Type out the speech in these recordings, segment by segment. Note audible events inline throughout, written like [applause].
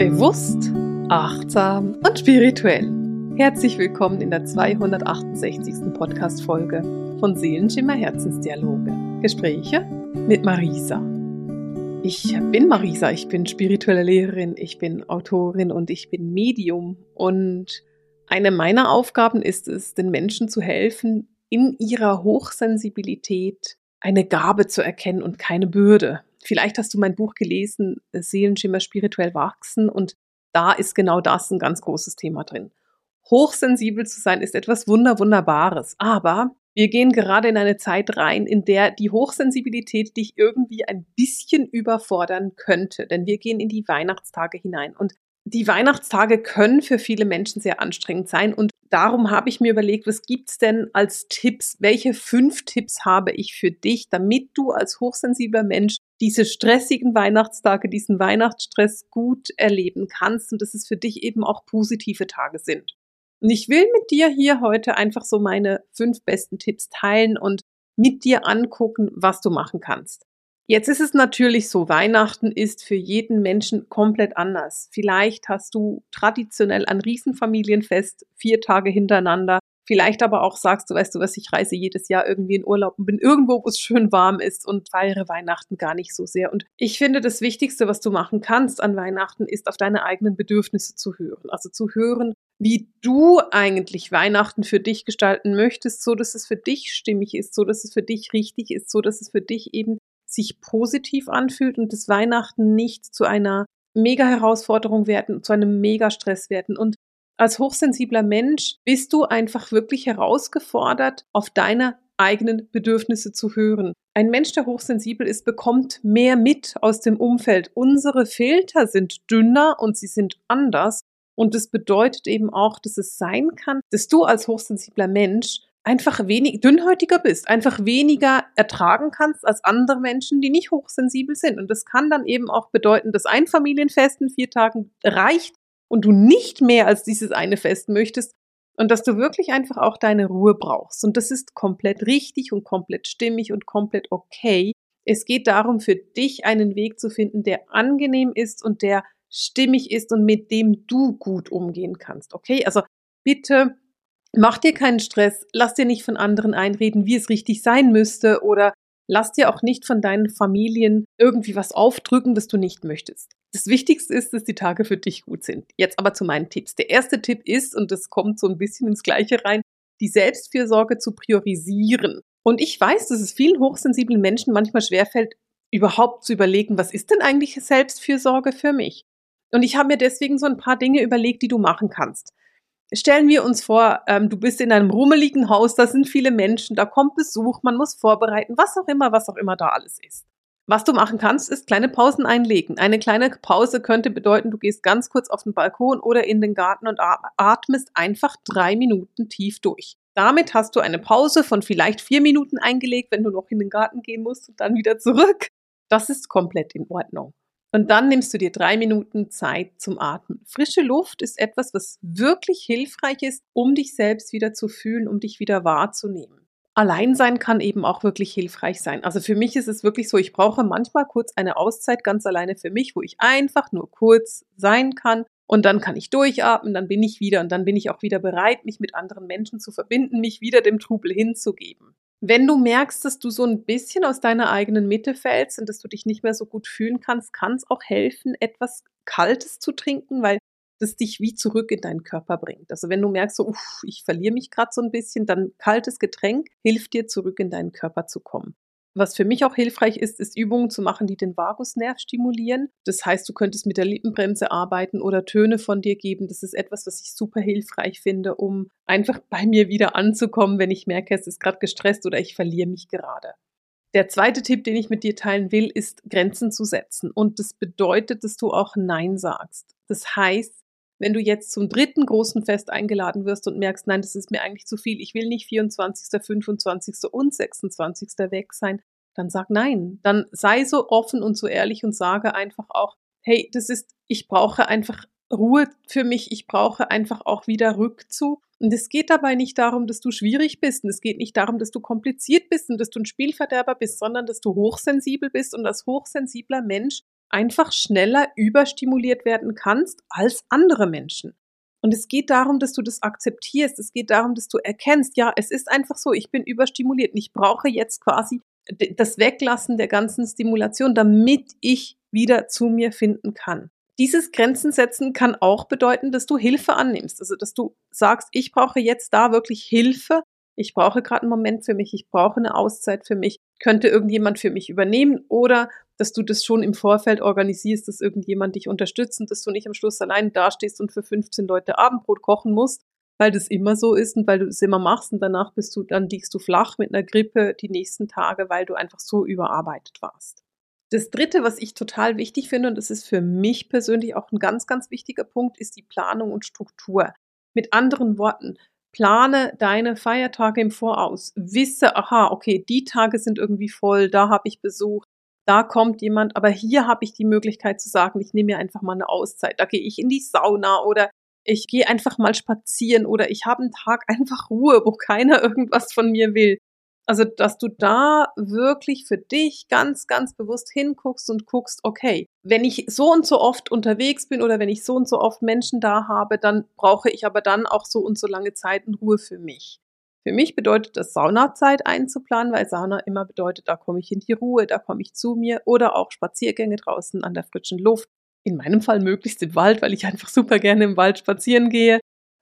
Bewusst, achtsam und spirituell. Herzlich willkommen in der 268. Podcast-Folge von Seelenschimmer Herzensdialoge. Gespräche mit Marisa. Ich bin Marisa, ich bin spirituelle Lehrerin, ich bin Autorin und ich bin Medium. Und eine meiner Aufgaben ist es, den Menschen zu helfen, in ihrer Hochsensibilität eine Gabe zu erkennen und keine Bürde. Vielleicht hast du mein Buch gelesen, Seelenschimmer spirituell wachsen und da ist genau das ein ganz großes Thema drin. Hochsensibel zu sein ist etwas Wunder, Wunderbares, aber wir gehen gerade in eine Zeit rein, in der die Hochsensibilität dich irgendwie ein bisschen überfordern könnte, denn wir gehen in die Weihnachtstage hinein und die Weihnachtstage können für viele Menschen sehr anstrengend sein und darum habe ich mir überlegt, was gibt's denn als Tipps? Welche fünf Tipps habe ich für dich, damit du als hochsensibler Mensch diese stressigen Weihnachtstage, diesen Weihnachtsstress gut erleben kannst und dass es für dich eben auch positive Tage sind. Und ich will mit dir hier heute einfach so meine fünf besten Tipps teilen und mit dir angucken, was du machen kannst. Jetzt ist es natürlich so, Weihnachten ist für jeden Menschen komplett anders. Vielleicht hast du traditionell ein Riesenfamilienfest, vier Tage hintereinander. Vielleicht aber auch sagst du, weißt du was, ich reise jedes Jahr irgendwie in Urlaub und bin irgendwo, wo es schön warm ist und feiere Weihnachten gar nicht so sehr. Und ich finde, das Wichtigste, was du machen kannst an Weihnachten, ist auf deine eigenen Bedürfnisse zu hören. Also zu hören, wie du eigentlich Weihnachten für dich gestalten möchtest, so dass es für dich stimmig ist, so dass es für dich richtig ist, so dass es für dich eben sich positiv anfühlt und das Weihnachten nicht zu einer mega Herausforderung werden, zu einem mega Stress werden. Und als hochsensibler Mensch bist du einfach wirklich herausgefordert, auf deine eigenen Bedürfnisse zu hören. Ein Mensch, der hochsensibel ist, bekommt mehr mit aus dem Umfeld. Unsere Filter sind dünner und sie sind anders. Und das bedeutet eben auch, dass es sein kann, dass du als hochsensibler Mensch einfach wenig dünnhäutiger bist, einfach weniger ertragen kannst als andere Menschen, die nicht hochsensibel sind. Und das kann dann eben auch bedeuten, dass ein Familienfest in vier Tagen reicht und du nicht mehr als dieses eine Fest möchtest und dass du wirklich einfach auch deine Ruhe brauchst. Und das ist komplett richtig und komplett stimmig und komplett okay. Es geht darum, für dich einen Weg zu finden, der angenehm ist und der stimmig ist und mit dem du gut umgehen kannst. Okay? Also bitte Mach dir keinen Stress, lass dir nicht von anderen einreden, wie es richtig sein müsste oder lass dir auch nicht von deinen Familien irgendwie was aufdrücken, das du nicht möchtest. Das Wichtigste ist, dass die Tage für dich gut sind. Jetzt aber zu meinen Tipps. Der erste Tipp ist, und das kommt so ein bisschen ins Gleiche rein, die Selbstfürsorge zu priorisieren. Und ich weiß, dass es vielen hochsensiblen Menschen manchmal schwerfällt, überhaupt zu überlegen, was ist denn eigentlich Selbstfürsorge für mich? Und ich habe mir deswegen so ein paar Dinge überlegt, die du machen kannst. Stellen wir uns vor, ähm, du bist in einem rummeligen Haus, da sind viele Menschen, da kommt Besuch, man muss vorbereiten, was auch immer, was auch immer da alles ist. Was du machen kannst, ist kleine Pausen einlegen. Eine kleine Pause könnte bedeuten, du gehst ganz kurz auf den Balkon oder in den Garten und atmest einfach drei Minuten tief durch. Damit hast du eine Pause von vielleicht vier Minuten eingelegt, wenn du noch in den Garten gehen musst und dann wieder zurück. Das ist komplett in Ordnung. Und dann nimmst du dir drei Minuten Zeit zum Atmen. Frische Luft ist etwas, was wirklich hilfreich ist, um dich selbst wieder zu fühlen, um dich wieder wahrzunehmen. Alleinsein kann eben auch wirklich hilfreich sein. Also für mich ist es wirklich so, ich brauche manchmal kurz eine Auszeit ganz alleine für mich, wo ich einfach nur kurz sein kann und dann kann ich durchatmen, dann bin ich wieder und dann bin ich auch wieder bereit, mich mit anderen Menschen zu verbinden, mich wieder dem Trubel hinzugeben. Wenn du merkst, dass du so ein bisschen aus deiner eigenen Mitte fällst und dass du dich nicht mehr so gut fühlen kannst, kann es auch helfen, etwas Kaltes zu trinken, weil das dich wie zurück in deinen Körper bringt. Also wenn du merkst, so, uff, ich verliere mich gerade so ein bisschen, dann kaltes Getränk hilft dir zurück in deinen Körper zu kommen. Was für mich auch hilfreich ist, ist Übungen zu machen, die den Vagusnerv stimulieren. Das heißt, du könntest mit der Lippenbremse arbeiten oder Töne von dir geben. Das ist etwas, was ich super hilfreich finde, um einfach bei mir wieder anzukommen, wenn ich merke, es ist gerade gestresst oder ich verliere mich gerade. Der zweite Tipp, den ich mit dir teilen will, ist Grenzen zu setzen. Und das bedeutet, dass du auch Nein sagst. Das heißt, wenn du jetzt zum dritten großen Fest eingeladen wirst und merkst, nein, das ist mir eigentlich zu viel, ich will nicht 24., 25. und 26. weg sein, dann sag nein. Dann sei so offen und so ehrlich und sage einfach auch, hey, das ist, ich brauche einfach Ruhe für mich, ich brauche einfach auch wieder Rückzug. Und es geht dabei nicht darum, dass du schwierig bist und es geht nicht darum, dass du kompliziert bist und dass du ein Spielverderber bist, sondern dass du hochsensibel bist und als hochsensibler Mensch einfach schneller überstimuliert werden kannst als andere Menschen. Und es geht darum, dass du das akzeptierst. Es geht darum, dass du erkennst, ja, es ist einfach so, ich bin überstimuliert und ich brauche jetzt quasi das Weglassen der ganzen Stimulation, damit ich wieder zu mir finden kann. Dieses Grenzen setzen kann auch bedeuten, dass du Hilfe annimmst. Also, dass du sagst, ich brauche jetzt da wirklich Hilfe. Ich brauche gerade einen Moment für mich. Ich brauche eine Auszeit für mich. Könnte irgendjemand für mich übernehmen oder dass du das schon im Vorfeld organisierst, dass irgendjemand dich unterstützt und dass du nicht am Schluss allein dastehst und für 15 Leute Abendbrot kochen musst, weil das immer so ist und weil du das immer machst und danach bist du, dann liegst du flach mit einer Grippe die nächsten Tage, weil du einfach so überarbeitet warst. Das dritte, was ich total wichtig finde, und das ist für mich persönlich auch ein ganz, ganz wichtiger Punkt, ist die Planung und Struktur. Mit anderen Worten, plane deine Feiertage im Voraus. Wisse, aha, okay, die Tage sind irgendwie voll, da habe ich Besuch, da kommt jemand, aber hier habe ich die Möglichkeit zu sagen, ich nehme mir einfach mal eine Auszeit. Da gehe ich in die Sauna oder ich gehe einfach mal spazieren oder ich habe einen Tag einfach Ruhe, wo keiner [laughs] irgendwas von mir will. Also, dass du da wirklich für dich ganz, ganz bewusst hinguckst und guckst, okay, wenn ich so und so oft unterwegs bin oder wenn ich so und so oft Menschen da habe, dann brauche ich aber dann auch so und so lange Zeit und Ruhe für mich. Für mich bedeutet das Saunazeit einzuplanen, weil Sauna immer bedeutet, da komme ich in die Ruhe, da komme ich zu mir oder auch Spaziergänge draußen an der frischen Luft. In meinem Fall möglichst im Wald, weil ich einfach super gerne im Wald spazieren gehe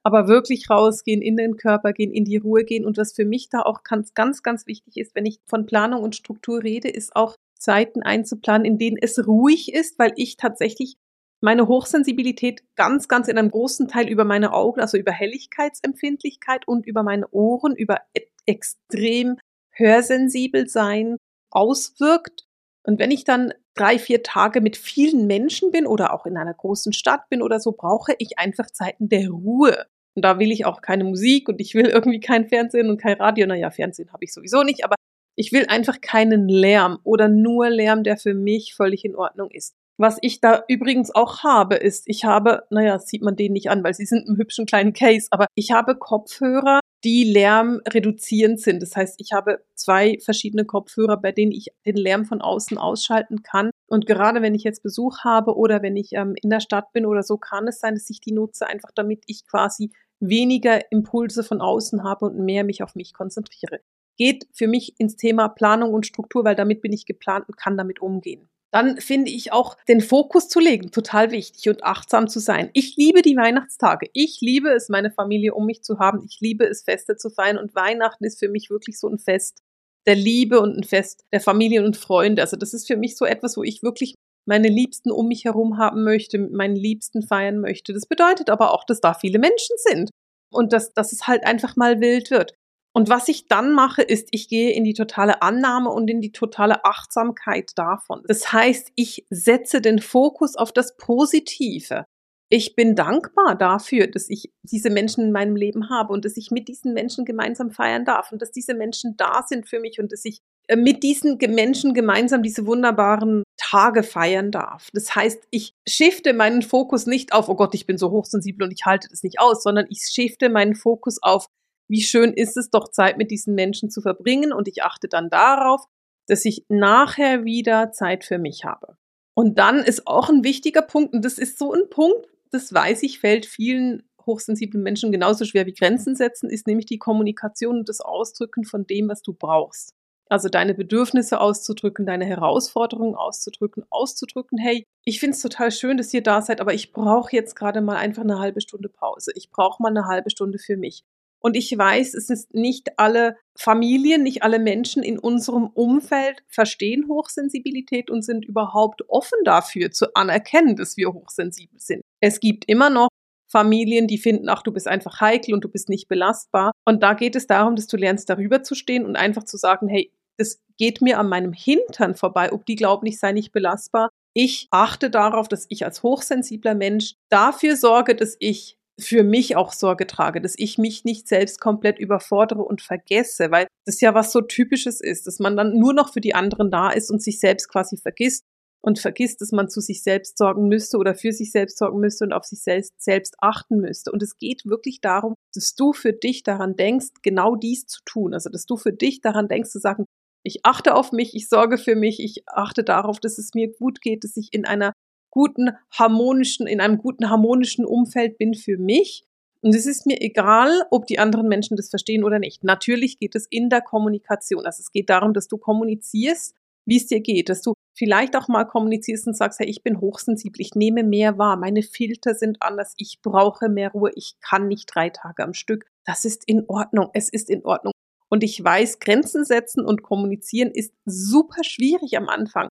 aber wirklich rausgehen, in den Körper gehen, in die Ruhe gehen. Und was für mich da auch ganz, ganz, ganz wichtig ist, wenn ich von Planung und Struktur rede, ist auch Zeiten einzuplanen, in denen es ruhig ist, weil ich tatsächlich meine Hochsensibilität ganz, ganz in einem großen Teil über meine Augen, also über Helligkeitsempfindlichkeit und über meine Ohren, über e-, extrem hörsensibel sein auswirkt. Und wenn ich dann drei, vier Tage mit vielen Menschen bin oder auch in einer großen Stadt bin oder so, brauche ich einfach Zeiten der Ruhe. Und da will ich auch keine Musik und ich will irgendwie kein Fernsehen und kein Radio. Naja, Fernsehen habe ich sowieso nicht, aber ich will einfach keinen Lärm oder nur Lärm, der für mich völlig in Ordnung ist. Was ich da übrigens auch habe, ist, ich habe, naja, sieht man den nicht an, weil sie sind im hübschen kleinen Case, aber ich habe Kopfhörer, die lärmreduzierend sind. Das heißt, ich habe zwei verschiedene Kopfhörer, bei denen ich den Lärm von außen ausschalten kann. Und gerade wenn ich jetzt Besuch habe oder wenn ich ähm, in der Stadt bin oder so, kann es sein, dass ich die nutze, einfach damit ich quasi weniger Impulse von außen habe und mehr mich auf mich konzentriere. Geht für mich ins Thema Planung und Struktur, weil damit bin ich geplant und kann damit umgehen dann finde ich auch den Fokus zu legen total wichtig und achtsam zu sein. Ich liebe die Weihnachtstage. Ich liebe es, meine Familie um mich zu haben. Ich liebe es, Feste zu feiern. Und Weihnachten ist für mich wirklich so ein Fest der Liebe und ein Fest der Familie und Freunde. Also das ist für mich so etwas, wo ich wirklich meine Liebsten um mich herum haben möchte, meinen Liebsten feiern möchte. Das bedeutet aber auch, dass da viele Menschen sind und dass, dass es halt einfach mal wild wird. Und was ich dann mache, ist, ich gehe in die totale Annahme und in die totale Achtsamkeit davon. Das heißt, ich setze den Fokus auf das Positive. Ich bin dankbar dafür, dass ich diese Menschen in meinem Leben habe und dass ich mit diesen Menschen gemeinsam feiern darf und dass diese Menschen da sind für mich und dass ich äh, mit diesen Menschen gemeinsam diese wunderbaren Tage feiern darf. Das heißt, ich shifte meinen Fokus nicht auf, oh Gott, ich bin so hochsensibel und ich halte das nicht aus, sondern ich shifte meinen Fokus auf, wie schön ist es doch, Zeit mit diesen Menschen zu verbringen und ich achte dann darauf, dass ich nachher wieder Zeit für mich habe. Und dann ist auch ein wichtiger Punkt, und das ist so ein Punkt, das weiß ich, fällt vielen hochsensiblen Menschen genauso schwer wie Grenzen setzen, ist nämlich die Kommunikation und das Ausdrücken von dem, was du brauchst. Also deine Bedürfnisse auszudrücken, deine Herausforderungen auszudrücken, auszudrücken, hey, ich finde es total schön, dass ihr da seid, aber ich brauche jetzt gerade mal einfach eine halbe Stunde Pause. Ich brauche mal eine halbe Stunde für mich. Und ich weiß, es ist nicht alle Familien, nicht alle Menschen in unserem Umfeld verstehen Hochsensibilität und sind überhaupt offen dafür zu anerkennen, dass wir hochsensibel sind. Es gibt immer noch Familien, die finden, ach, du bist einfach heikel und du bist nicht belastbar. Und da geht es darum, dass du lernst, darüber zu stehen und einfach zu sagen, hey, das geht mir an meinem Hintern vorbei, ob die glauben, ich sei nicht belastbar. Ich achte darauf, dass ich als hochsensibler Mensch dafür sorge, dass ich für mich auch Sorge trage, dass ich mich nicht selbst komplett überfordere und vergesse, weil das ja was so typisches ist, dass man dann nur noch für die anderen da ist und sich selbst quasi vergisst und vergisst, dass man zu sich selbst sorgen müsste oder für sich selbst sorgen müsste und auf sich selbst, selbst achten müsste. Und es geht wirklich darum, dass du für dich daran denkst, genau dies zu tun. Also, dass du für dich daran denkst, zu sagen, Ich achte auf mich, ich sorge für mich, ich achte darauf, dass es mir gut geht, dass ich in einer guten harmonischen, in einem guten harmonischen Umfeld bin für mich. Und es ist mir egal, ob die anderen Menschen das verstehen oder nicht. Natürlich geht es in der Kommunikation. Also es geht darum, dass du kommunizierst, wie es dir geht, dass du vielleicht auch mal kommunizierst und sagst, hey, ich bin hochsensibel, ich nehme mehr wahr, meine Filter sind anders, ich brauche mehr Ruhe, ich kann nicht drei Tage am Stück. Das ist in Ordnung, es ist in Ordnung. Und ich weiß, Grenzen setzen und kommunizieren ist super schwierig am Anfang.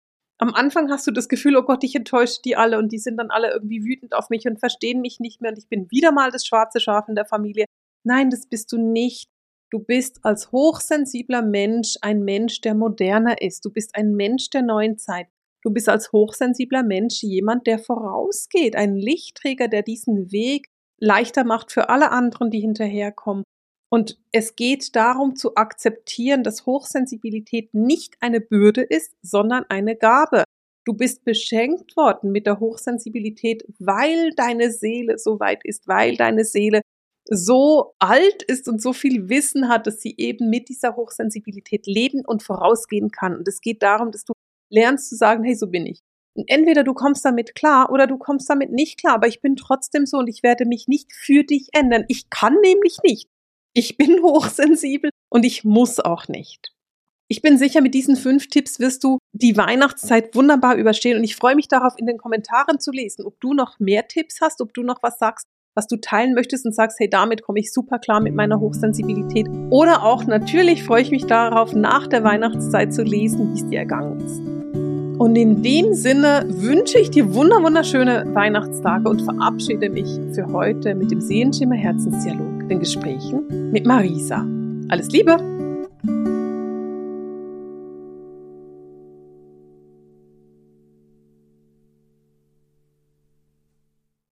Am Anfang hast du das Gefühl, oh Gott, ich enttäusche die alle und die sind dann alle irgendwie wütend auf mich und verstehen mich nicht mehr und ich bin wieder mal das schwarze Schaf in der Familie. Nein, das bist du nicht. Du bist als hochsensibler Mensch ein Mensch, der moderner ist. Du bist ein Mensch der neuen Zeit. Du bist als hochsensibler Mensch jemand, der vorausgeht, ein Lichtträger, der diesen Weg leichter macht für alle anderen, die hinterherkommen. Und es geht darum zu akzeptieren, dass Hochsensibilität nicht eine Bürde ist, sondern eine Gabe. Du bist beschenkt worden mit der Hochsensibilität, weil deine Seele so weit ist, weil deine Seele so alt ist und so viel Wissen hat, dass sie eben mit dieser Hochsensibilität leben und vorausgehen kann. Und es geht darum, dass du lernst zu sagen, hey, so bin ich. Und entweder du kommst damit klar oder du kommst damit nicht klar, aber ich bin trotzdem so und ich werde mich nicht für dich ändern. Ich kann nämlich nicht. Ich bin [laughs] hochsensibel und ich muss auch nicht. Ich bin sicher, mit diesen fünf Tipps wirst du die Weihnachtszeit wunderbar überstehen und ich freue mich darauf, in den Kommentaren zu lesen, ob du noch mehr Tipps hast, ob du noch was sagst, was du teilen möchtest und sagst, hey, damit komme ich super klar mit meiner Hochsensibilität. Oder auch natürlich freue ich mich darauf, nach der Weihnachtszeit zu lesen, wie es dir ergangen ist. Und in dem Sinne wünsche ich dir wunderschöne Weihnachtstage und verabschiede mich für heute mit dem Sehenschimmer Herzensdialog den Gesprächen mit Marisa. Alles Liebe!